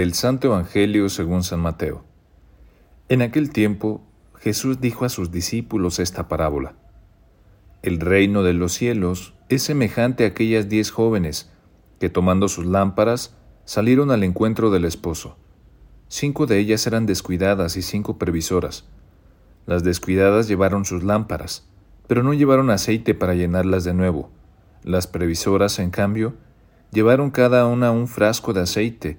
Del Santo Evangelio según San Mateo. En aquel tiempo Jesús dijo a sus discípulos esta parábola. El reino de los cielos es semejante a aquellas diez jóvenes que tomando sus lámparas salieron al encuentro del esposo. Cinco de ellas eran descuidadas y cinco previsoras. Las descuidadas llevaron sus lámparas, pero no llevaron aceite para llenarlas de nuevo. Las previsoras, en cambio, llevaron cada una un frasco de aceite,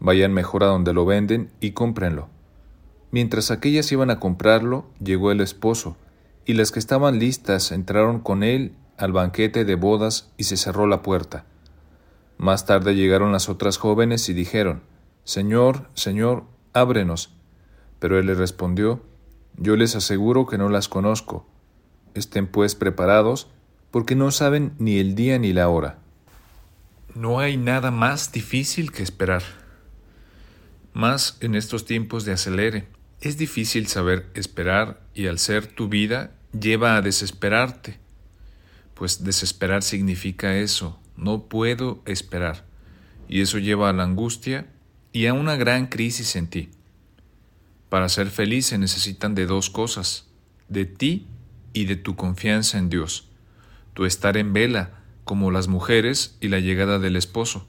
Vayan mejor a donde lo venden y cómprenlo. Mientras aquellas iban a comprarlo, llegó el esposo, y las que estaban listas entraron con él al banquete de bodas y se cerró la puerta. Más tarde llegaron las otras jóvenes y dijeron, Señor, Señor, ábrenos. Pero él les respondió, Yo les aseguro que no las conozco. Estén pues preparados, porque no saben ni el día ni la hora. No hay nada más difícil que esperar más en estos tiempos de acelere. Es difícil saber esperar y al ser tu vida lleva a desesperarte. Pues desesperar significa eso, no puedo esperar. Y eso lleva a la angustia y a una gran crisis en ti. Para ser feliz se necesitan de dos cosas, de ti y de tu confianza en Dios, tu estar en vela, como las mujeres, y la llegada del esposo.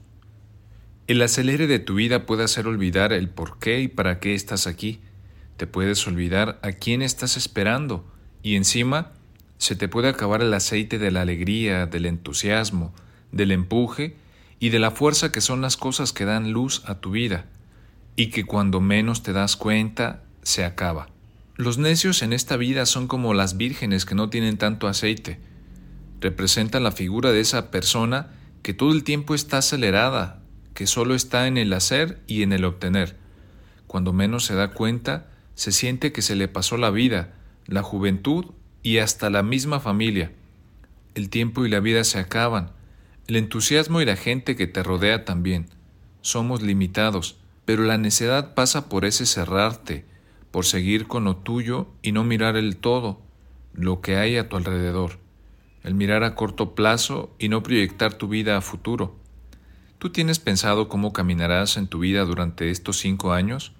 El acelere de tu vida puede hacer olvidar el por qué y para qué estás aquí. Te puedes olvidar a quién estás esperando y encima se te puede acabar el aceite de la alegría, del entusiasmo, del empuje y de la fuerza que son las cosas que dan luz a tu vida y que cuando menos te das cuenta se acaba. Los necios en esta vida son como las vírgenes que no tienen tanto aceite. Representan la figura de esa persona que todo el tiempo está acelerada, que solo está en el hacer y en el obtener. Cuando menos se da cuenta, se siente que se le pasó la vida, la juventud y hasta la misma familia. El tiempo y la vida se acaban, el entusiasmo y la gente que te rodea también. Somos limitados, pero la necedad pasa por ese cerrarte, por seguir con lo tuyo y no mirar el todo, lo que hay a tu alrededor, el mirar a corto plazo y no proyectar tu vida a futuro. ¿Tú tienes pensado cómo caminarás en tu vida durante estos cinco años?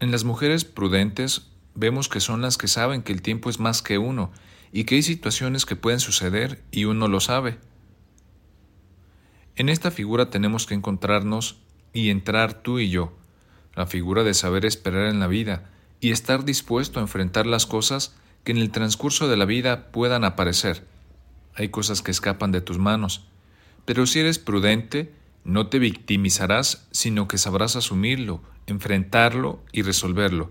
En las mujeres prudentes vemos que son las que saben que el tiempo es más que uno y que hay situaciones que pueden suceder y uno lo sabe. En esta figura tenemos que encontrarnos y entrar tú y yo, la figura de saber esperar en la vida y estar dispuesto a enfrentar las cosas que en el transcurso de la vida puedan aparecer. Hay cosas que escapan de tus manos, pero si eres prudente, no te victimizarás, sino que sabrás asumirlo, enfrentarlo y resolverlo,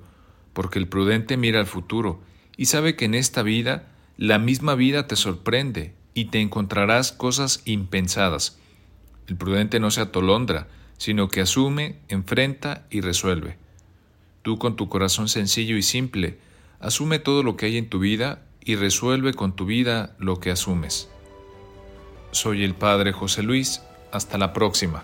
porque el prudente mira al futuro y sabe que en esta vida la misma vida te sorprende y te encontrarás cosas impensadas. El prudente no se atolondra, sino que asume, enfrenta y resuelve. Tú con tu corazón sencillo y simple, asume todo lo que hay en tu vida y resuelve con tu vida lo que asumes. Soy el Padre José Luis hasta la próxima.